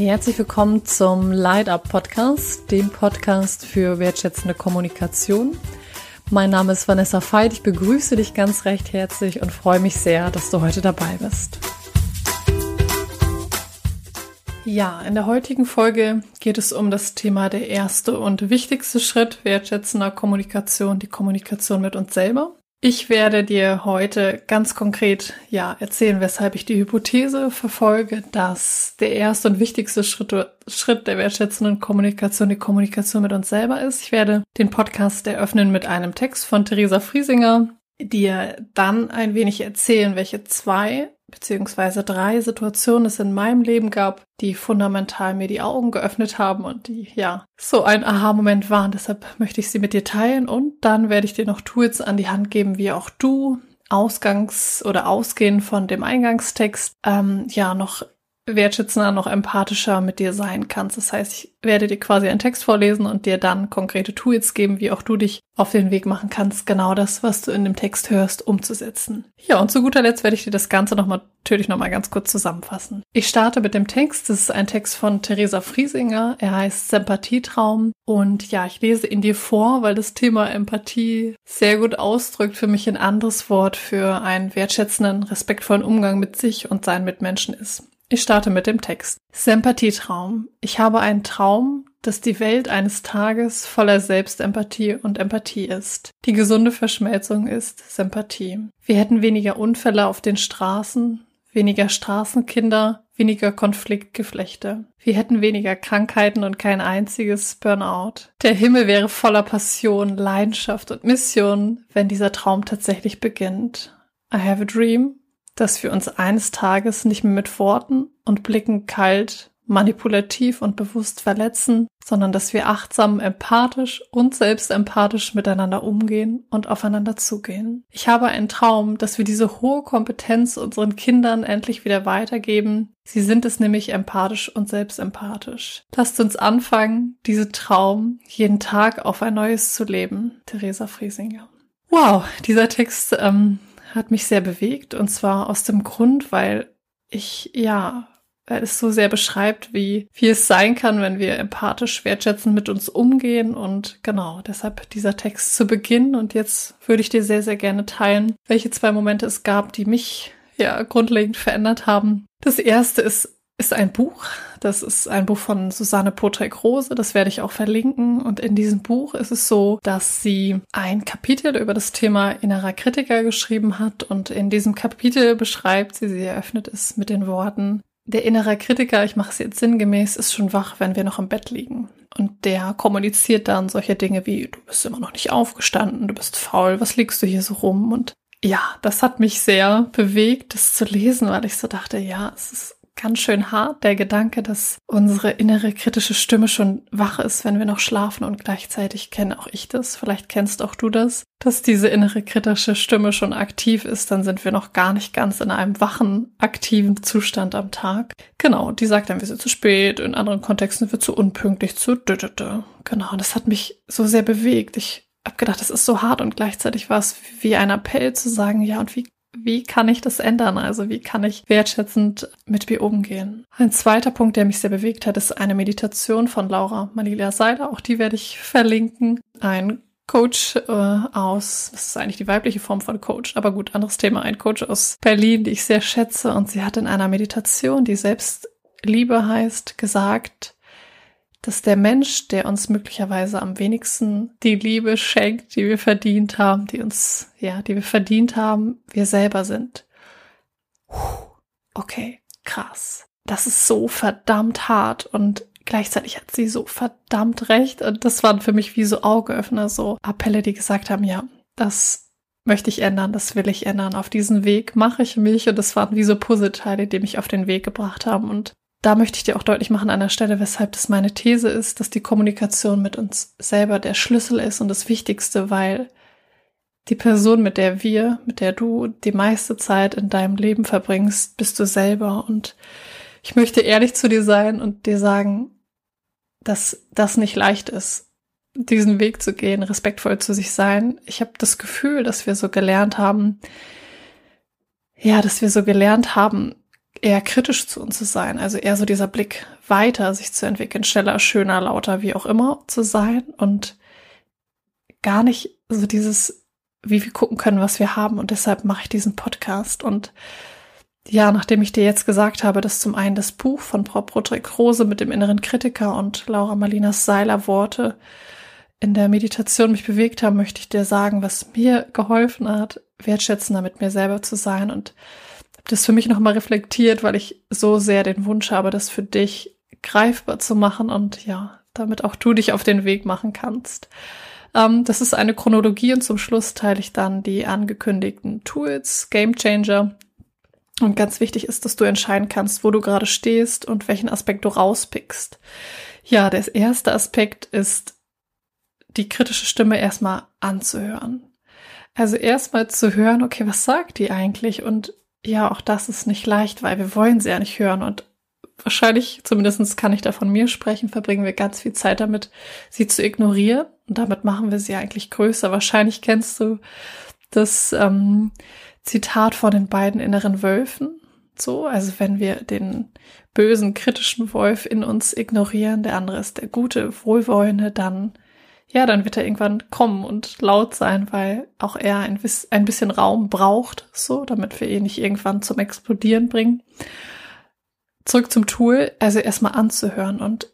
Herzlich willkommen zum Light Up Podcast, dem Podcast für wertschätzende Kommunikation. Mein Name ist Vanessa Veit. Ich begrüße dich ganz recht herzlich und freue mich sehr, dass du heute dabei bist. Ja, in der heutigen Folge geht es um das Thema der erste und wichtigste Schritt wertschätzender Kommunikation, die Kommunikation mit uns selber. Ich werde dir heute ganz konkret ja erzählen, weshalb ich die Hypothese verfolge, dass der erste und wichtigste Schritt, Schritt der wertschätzenden Kommunikation die Kommunikation mit uns selber ist. Ich werde den Podcast eröffnen mit einem Text von Theresa Friesinger, dir dann ein wenig erzählen, welche zwei beziehungsweise drei Situationen es in meinem Leben gab, die fundamental mir die Augen geöffnet haben und die, ja, so ein Aha-Moment waren. Deshalb möchte ich sie mit dir teilen und dann werde ich dir noch Tools an die Hand geben, wie auch du Ausgangs- oder ausgehend von dem Eingangstext, ähm, ja, noch wertschätzender, noch empathischer mit dir sein kannst. Das heißt, ich werde dir quasi einen Text vorlesen und dir dann konkrete Tools geben, wie auch du dich auf den Weg machen kannst, genau das, was du in dem Text hörst, umzusetzen. Ja, und zu guter Letzt werde ich dir das Ganze nochmal, natürlich nochmal ganz kurz zusammenfassen. Ich starte mit dem Text. Das ist ein Text von Theresa Friesinger. Er heißt Sympathietraum. Und ja, ich lese ihn dir vor, weil das Thema Empathie sehr gut ausdrückt für mich ein anderes Wort für einen wertschätzenden, respektvollen Umgang mit sich und seinen Mitmenschen ist. Ich starte mit dem Text. Sympathietraum. Ich habe einen Traum, dass die Welt eines Tages voller Selbstempathie und Empathie ist. Die gesunde Verschmelzung ist Sympathie. Wir hätten weniger Unfälle auf den Straßen, weniger Straßenkinder, weniger Konfliktgeflechte. Wir hätten weniger Krankheiten und kein einziges Burnout. Der Himmel wäre voller Passion, Leidenschaft und Mission, wenn dieser Traum tatsächlich beginnt. I have a dream dass wir uns eines Tages nicht mehr mit Worten und Blicken kalt, manipulativ und bewusst verletzen, sondern dass wir achtsam, empathisch und selbst empathisch miteinander umgehen und aufeinander zugehen. Ich habe einen Traum, dass wir diese hohe Kompetenz unseren Kindern endlich wieder weitergeben. Sie sind es nämlich empathisch und selbst empathisch. Lasst uns anfangen, diesen Traum jeden Tag auf ein neues zu leben. Theresa Friesinger. Wow, dieser Text ähm, hat mich sehr bewegt und zwar aus dem Grund, weil ich ja weil es so sehr beschreibt, wie, wie es sein kann, wenn wir empathisch wertschätzend mit uns umgehen. Und genau, deshalb dieser Text zu Beginn. Und jetzt würde ich dir sehr, sehr gerne teilen, welche zwei Momente es gab, die mich ja grundlegend verändert haben. Das erste ist ist ein Buch. Das ist ein Buch von Susanne Potrek-Rose. Das werde ich auch verlinken. Und in diesem Buch ist es so, dass sie ein Kapitel über das Thema innerer Kritiker geschrieben hat. Und in diesem Kapitel beschreibt sie, sie eröffnet es mit den Worten, der innere Kritiker, ich mache es jetzt sinngemäß, ist schon wach, wenn wir noch im Bett liegen. Und der kommuniziert dann solche Dinge wie, du bist immer noch nicht aufgestanden, du bist faul, was liegst du hier so rum? Und ja, das hat mich sehr bewegt, das zu lesen, weil ich so dachte, ja, es ist ganz schön hart, der Gedanke, dass unsere innere kritische Stimme schon wach ist, wenn wir noch schlafen und gleichzeitig kenne auch ich das, vielleicht kennst auch du das, dass diese innere kritische Stimme schon aktiv ist, dann sind wir noch gar nicht ganz in einem wachen, aktiven Zustand am Tag. Genau, die sagt dann, wir sind zu spät, in anderen Kontexten sind wir zu unpünktlich, zu dödödö. Genau, das hat mich so sehr bewegt. Ich hab gedacht, das ist so hart und gleichzeitig war es wie ein Appell zu sagen, ja, und wie wie kann ich das ändern? Also wie kann ich wertschätzend mit mir umgehen? Ein zweiter Punkt, der mich sehr bewegt hat, ist eine Meditation von Laura Manila Seiler. Auch die werde ich verlinken. Ein Coach äh, aus, das ist eigentlich die weibliche Form von Coach, aber gut, anderes Thema, ein Coach aus Berlin, die ich sehr schätze. Und sie hat in einer Meditation, die Selbstliebe heißt, gesagt, dass der Mensch, der uns möglicherweise am wenigsten die Liebe schenkt, die wir verdient haben, die uns, ja, die wir verdient haben, wir selber sind. Okay, krass. Das ist so verdammt hart und gleichzeitig hat sie so verdammt recht und das waren für mich wie so Augeöffner, so Appelle, die gesagt haben, ja, das möchte ich ändern, das will ich ändern. Auf diesen Weg mache ich mich und das waren wie so Puzzleteile, die mich auf den Weg gebracht haben und da möchte ich dir auch deutlich machen an der Stelle, weshalb das meine These ist, dass die Kommunikation mit uns selber der Schlüssel ist und das Wichtigste, weil die Person, mit der wir, mit der du die meiste Zeit in deinem Leben verbringst, bist du selber. Und ich möchte ehrlich zu dir sein und dir sagen, dass das nicht leicht ist, diesen Weg zu gehen, respektvoll zu sich sein. Ich habe das Gefühl, dass wir so gelernt haben, ja, dass wir so gelernt haben, eher kritisch zu uns zu sein. Also eher so dieser Blick weiter, sich zu entwickeln, schneller, schöner, lauter, wie auch immer zu sein und gar nicht so dieses, wie wir gucken können, was wir haben. Und deshalb mache ich diesen Podcast. Und ja, nachdem ich dir jetzt gesagt habe, dass zum einen das Buch von Frau Broderick Rose mit dem inneren Kritiker und Laura Malinas Seiler Worte in der Meditation mich bewegt haben, möchte ich dir sagen, was mir geholfen hat, wertschätzender mit mir selber zu sein und das für mich nochmal reflektiert, weil ich so sehr den Wunsch habe, das für dich greifbar zu machen und ja, damit auch du dich auf den Weg machen kannst. Ähm, das ist eine Chronologie und zum Schluss teile ich dann die angekündigten Tools, Game Changer. Und ganz wichtig ist, dass du entscheiden kannst, wo du gerade stehst und welchen Aspekt du rauspickst. Ja, der erste Aspekt ist, die kritische Stimme erstmal anzuhören. Also erstmal zu hören, okay, was sagt die eigentlich? Und ja, auch das ist nicht leicht, weil wir wollen sie ja nicht hören. Und wahrscheinlich, zumindest kann ich da von mir sprechen, verbringen wir ganz viel Zeit damit, sie zu ignorieren. Und damit machen wir sie eigentlich größer. Wahrscheinlich kennst du das ähm, Zitat von den beiden inneren Wölfen. So, also wenn wir den bösen, kritischen Wolf in uns ignorieren, der andere ist der gute, wohlwollende, dann ja, dann wird er irgendwann kommen und laut sein, weil auch er ein, ein bisschen Raum braucht, so, damit wir ihn nicht irgendwann zum Explodieren bringen. Zurück zum Tool, also erstmal anzuhören und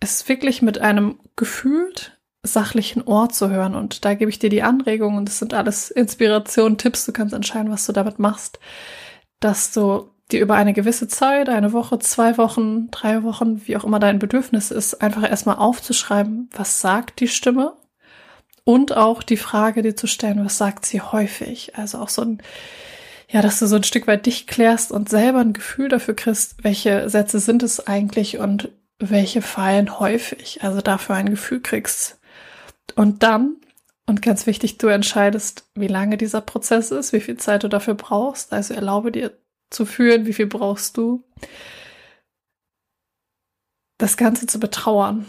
es wirklich mit einem gefühlt sachlichen Ohr zu hören. Und da gebe ich dir die Anregungen und das sind alles Inspirationen, Tipps, du kannst entscheiden, was du damit machst, dass du dir über eine gewisse Zeit, eine Woche, zwei Wochen, drei Wochen, wie auch immer dein Bedürfnis ist, einfach erstmal aufzuschreiben, was sagt die Stimme und auch die Frage dir zu stellen, was sagt sie häufig. Also auch so ein, ja, dass du so ein Stück weit dich klärst und selber ein Gefühl dafür kriegst, welche Sätze sind es eigentlich und welche fallen häufig. Also dafür ein Gefühl kriegst. Und dann und ganz wichtig, du entscheidest, wie lange dieser Prozess ist, wie viel Zeit du dafür brauchst. Also erlaube dir zu führen, wie viel brauchst du, das Ganze zu betrauern.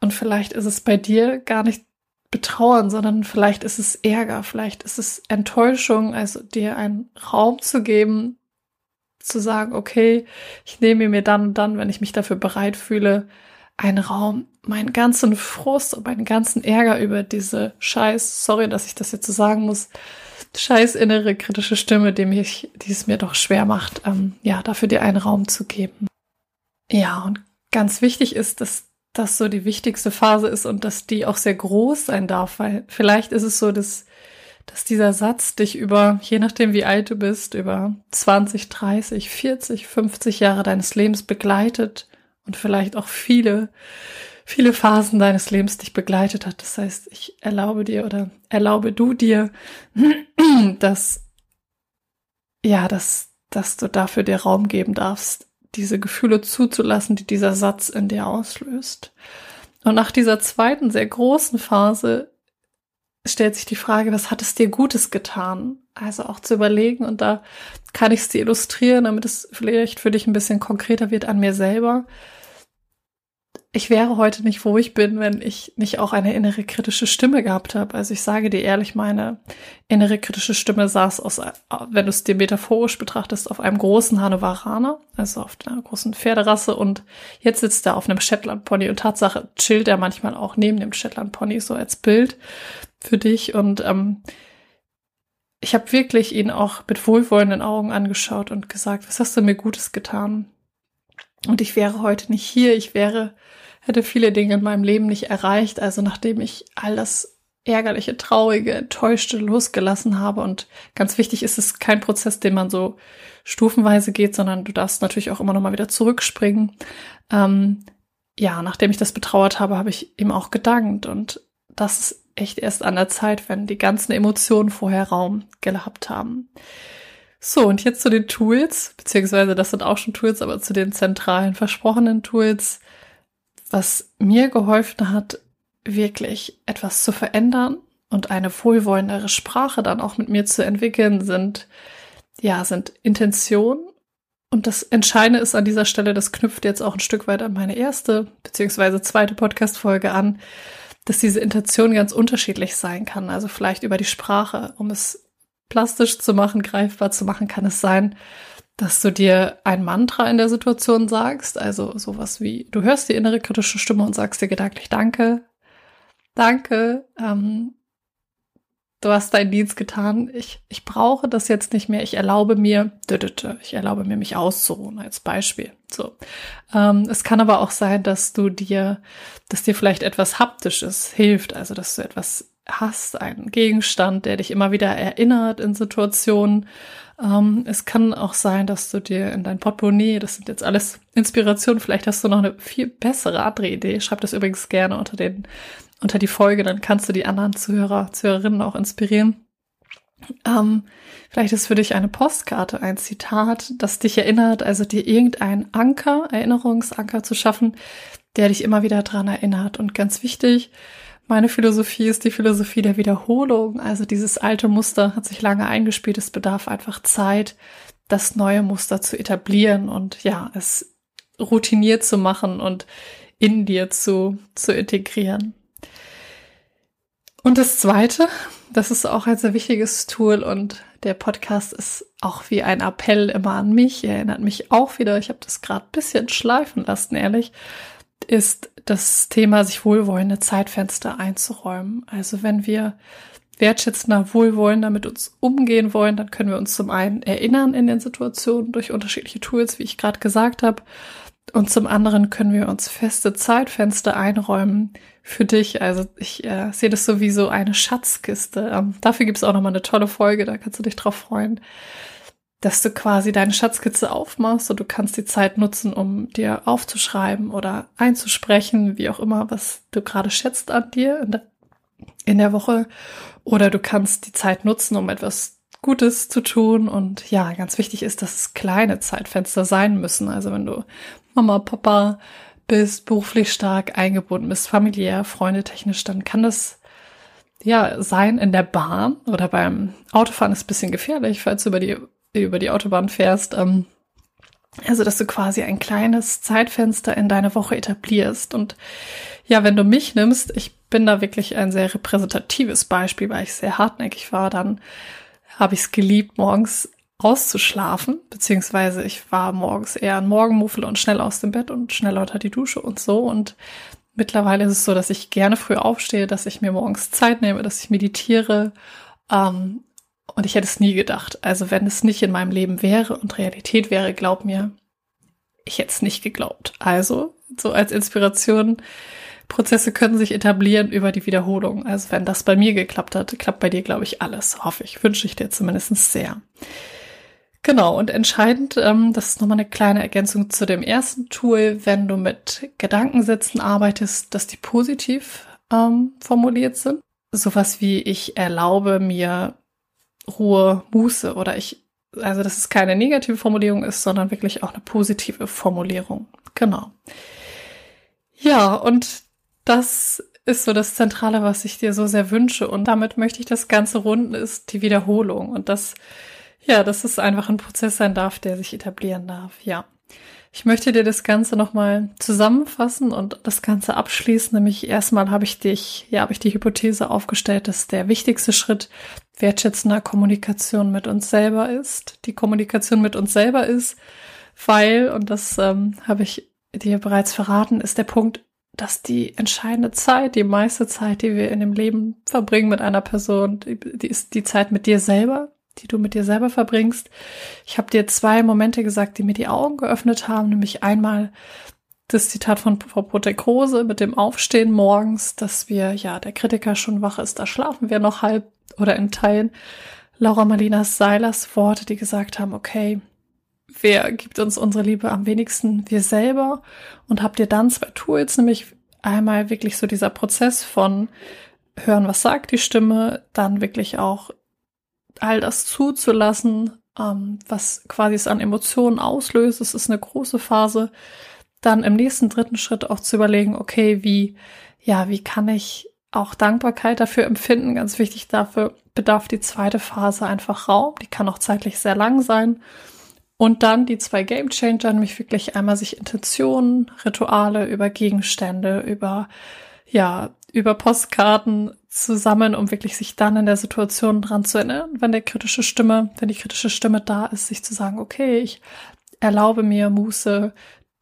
Und vielleicht ist es bei dir gar nicht betrauern, sondern vielleicht ist es Ärger, vielleicht ist es Enttäuschung, also dir einen Raum zu geben, zu sagen, okay, ich nehme mir dann und dann, wenn ich mich dafür bereit fühle, einen Raum, meinen ganzen Frust und meinen ganzen Ärger über diese Scheiß, sorry, dass ich das jetzt so sagen muss, scheiß innere kritische Stimme, die mich, die es mir doch schwer macht, ähm, ja, dafür dir einen Raum zu geben. Ja, und ganz wichtig ist, dass das so die wichtigste Phase ist und dass die auch sehr groß sein darf, weil vielleicht ist es so, dass, dass dieser Satz dich über, je nachdem wie alt du bist, über 20, 30, 40, 50 Jahre deines Lebens begleitet und vielleicht auch viele, viele Phasen deines Lebens dich begleitet hat. Das heißt, ich erlaube dir oder erlaube du dir, dass, ja, dass, dass du dafür dir Raum geben darfst, diese Gefühle zuzulassen, die dieser Satz in dir auslöst. Und nach dieser zweiten, sehr großen Phase stellt sich die Frage, was hat es dir Gutes getan? Also auch zu überlegen und da kann ich es dir illustrieren, damit es vielleicht für dich ein bisschen konkreter wird an mir selber ich wäre heute nicht, wo ich bin, wenn ich nicht auch eine innere kritische Stimme gehabt habe. Also ich sage dir ehrlich, meine innere kritische Stimme saß aus, wenn du es dir metaphorisch betrachtest, auf einem großen Hannoveraner, also auf einer großen Pferderasse und jetzt sitzt er auf einem Shetland Pony und Tatsache chillt er manchmal auch neben dem Shetland Pony so als Bild für dich und ähm, ich habe wirklich ihn auch mit wohlwollenden Augen angeschaut und gesagt, was hast du mir Gutes getan? Und ich wäre heute nicht hier, ich wäre hätte viele Dinge in meinem Leben nicht erreicht. Also nachdem ich all das ärgerliche, traurige, enttäuschte losgelassen habe. Und ganz wichtig ist es kein Prozess, den man so stufenweise geht, sondern du darfst natürlich auch immer noch mal wieder zurückspringen. Ähm, ja, nachdem ich das betrauert habe, habe ich ihm auch gedankt. Und das ist echt erst an der Zeit, wenn die ganzen Emotionen vorher Raum gehabt haben. So, und jetzt zu den Tools, beziehungsweise das sind auch schon Tools, aber zu den zentralen versprochenen Tools was mir geholfen hat, wirklich etwas zu verändern und eine wohlwollendere Sprache dann auch mit mir zu entwickeln, sind, ja, sind Intention. Und das Entscheidende ist an dieser Stelle, das knüpft jetzt auch ein Stück weit an meine erste beziehungsweise zweite Podcast-Folge an, dass diese Intention ganz unterschiedlich sein kann. Also vielleicht über die Sprache, um es plastisch zu machen, greifbar zu machen, kann es sein, dass du dir ein Mantra in der Situation sagst, also sowas wie, du hörst die innere kritische Stimme und sagst dir gedanklich Danke, Danke, ähm, du hast deinen Dienst getan, ich, ich brauche das jetzt nicht mehr, ich erlaube mir, ich erlaube mir, mich auszuruhen, als Beispiel. So. Ähm, es kann aber auch sein, dass du dir, dass dir vielleicht etwas Haptisches hilft, also dass du etwas hast, einen Gegenstand, der dich immer wieder erinnert in Situationen. Ähm, es kann auch sein, dass du dir in dein Portemonnaie, das sind jetzt alles Inspirationen, vielleicht hast du noch eine viel bessere andere Idee. Schreib das übrigens gerne unter den, unter die Folge, dann kannst du die anderen Zuhörer, Zuhörerinnen auch inspirieren. Ähm, vielleicht ist für dich eine Postkarte ein Zitat, das dich erinnert, also dir irgendeinen Anker, Erinnerungsanker zu schaffen, der dich immer wieder dran erinnert. Und ganz wichtig, meine Philosophie ist die Philosophie der Wiederholung. Also dieses alte Muster hat sich lange eingespielt. Es bedarf einfach Zeit, das neue Muster zu etablieren und ja, es routiniert zu machen und in dir zu, zu integrieren. Und das zweite, das ist auch ein sehr wichtiges Tool und der Podcast ist auch wie ein Appell immer an mich, er erinnert mich auch wieder, ich habe das gerade bisschen schleifen lassen, ehrlich, ist das Thema, sich wohlwollende Zeitfenster einzuräumen. Also wenn wir wertschätzender, wohlwollender mit uns umgehen wollen, dann können wir uns zum einen erinnern in den Situationen durch unterschiedliche Tools, wie ich gerade gesagt habe. Und zum anderen können wir uns feste Zeitfenster einräumen für dich. Also ich äh, sehe das so wie so eine Schatzkiste. Ähm, dafür gibt es auch nochmal eine tolle Folge, da kannst du dich drauf freuen dass du quasi deine Schatzkizze aufmachst und du kannst die Zeit nutzen, um dir aufzuschreiben oder einzusprechen, wie auch immer, was du gerade schätzt an dir in der, Woche. Oder du kannst die Zeit nutzen, um etwas Gutes zu tun. Und ja, ganz wichtig ist, dass es kleine Zeitfenster sein müssen. Also wenn du Mama, Papa bist, beruflich stark eingebunden bist, familiär, freundetechnisch, dann kann das ja sein in der Bahn oder beim Autofahren ist ein bisschen gefährlich, falls du über die über die Autobahn fährst. Ähm, also, dass du quasi ein kleines Zeitfenster in deine Woche etablierst. Und ja, wenn du mich nimmst, ich bin da wirklich ein sehr repräsentatives Beispiel, weil ich sehr hartnäckig war, dann habe ich es geliebt, morgens auszuschlafen, beziehungsweise ich war morgens eher ein Morgenmuffel und schnell aus dem Bett und schnell unter die Dusche und so. Und mittlerweile ist es so, dass ich gerne früh aufstehe, dass ich mir morgens Zeit nehme, dass ich meditiere, ähm, und ich hätte es nie gedacht. Also wenn es nicht in meinem Leben wäre und Realität wäre, glaub mir, ich hätte es nicht geglaubt. Also so als Inspiration, Prozesse können sich etablieren über die Wiederholung. Also wenn das bei mir geklappt hat, klappt bei dir, glaube ich, alles. Hoffe ich. Wünsche ich dir zumindest sehr. Genau, und entscheidend, ähm, das ist nochmal eine kleine Ergänzung zu dem ersten Tool, wenn du mit Gedankensätzen arbeitest, dass die positiv ähm, formuliert sind. Sowas wie ich erlaube mir Ruhe, Muße oder ich, also dass es keine negative Formulierung ist, sondern wirklich auch eine positive Formulierung. Genau. Ja, und das ist so das Zentrale, was ich dir so sehr wünsche. Und damit möchte ich das Ganze runden, ist die Wiederholung. Und das, ja, dass es einfach ein Prozess sein darf, der sich etablieren darf. Ja. Ich möchte dir das Ganze nochmal zusammenfassen und das Ganze abschließen. Nämlich erstmal habe ich dich, ja, habe ich die Hypothese aufgestellt, dass der wichtigste Schritt wertschätzender Kommunikation mit uns selber ist. Die Kommunikation mit uns selber ist, weil, und das ähm, habe ich dir bereits verraten, ist der Punkt, dass die entscheidende Zeit, die meiste Zeit, die wir in dem Leben verbringen mit einer Person, die, die ist die Zeit mit dir selber die du mit dir selber verbringst. Ich habe dir zwei Momente gesagt, die mir die Augen geöffnet haben, nämlich einmal das Zitat von Frau Protekrose mit dem Aufstehen morgens, dass wir, ja, der Kritiker schon wach ist, da schlafen wir noch halb oder in Teilen. Laura Marlina Seilers Worte, die gesagt haben, okay, wer gibt uns unsere Liebe am wenigsten? Wir selber. Und habt ihr dann zwei Tools, nämlich einmal wirklich so dieser Prozess von hören, was sagt die Stimme, dann wirklich auch all das zuzulassen, ähm, was quasi es an Emotionen auslöst. Es ist eine große Phase. Dann im nächsten dritten Schritt auch zu überlegen, okay, wie, ja, wie kann ich auch Dankbarkeit dafür empfinden? Ganz wichtig dafür bedarf die zweite Phase einfach Raum. Die kann auch zeitlich sehr lang sein. Und dann die zwei Game Changer, nämlich wirklich einmal sich Intentionen, Rituale über Gegenstände, über ja, über Postkarten zusammen, um wirklich sich dann in der Situation dran zu erinnern, wenn der kritische Stimme, wenn die kritische Stimme da ist, sich zu sagen, okay, ich erlaube mir Muße,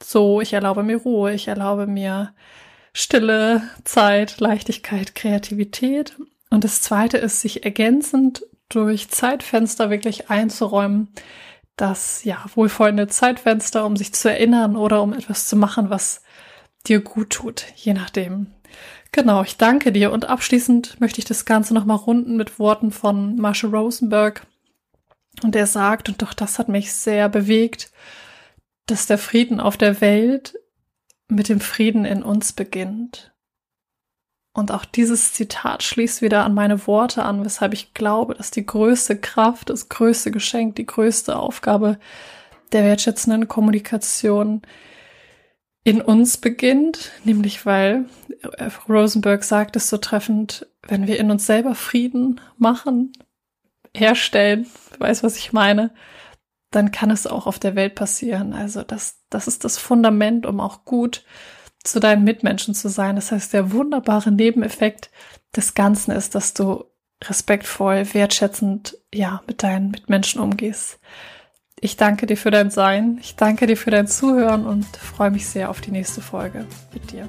so, ich erlaube mir Ruhe, ich erlaube mir Stille, Zeit, Leichtigkeit, Kreativität. Und das zweite ist, sich ergänzend durch Zeitfenster wirklich einzuräumen, das ja wohlwollende Zeitfenster, um sich zu erinnern oder um etwas zu machen, was dir gut tut, je nachdem. Genau, ich danke dir und abschließend möchte ich das Ganze nochmal runden mit Worten von Marshall Rosenberg. Und er sagt, und doch das hat mich sehr bewegt, dass der Frieden auf der Welt mit dem Frieden in uns beginnt. Und auch dieses Zitat schließt wieder an meine Worte an, weshalb ich glaube, dass die größte Kraft, das größte Geschenk, die größte Aufgabe der wertschätzenden Kommunikation in uns beginnt, nämlich weil Rosenberg sagt es so treffend, wenn wir in uns selber Frieden machen, herstellen, weiß was ich meine, dann kann es auch auf der Welt passieren. Also das, das ist das Fundament, um auch gut zu deinen Mitmenschen zu sein. Das heißt, der wunderbare Nebeneffekt des Ganzen ist, dass du respektvoll, wertschätzend, ja, mit deinen Mitmenschen umgehst. Ich danke dir für dein Sein. Ich danke dir für dein Zuhören und freue mich sehr auf die nächste Folge mit dir.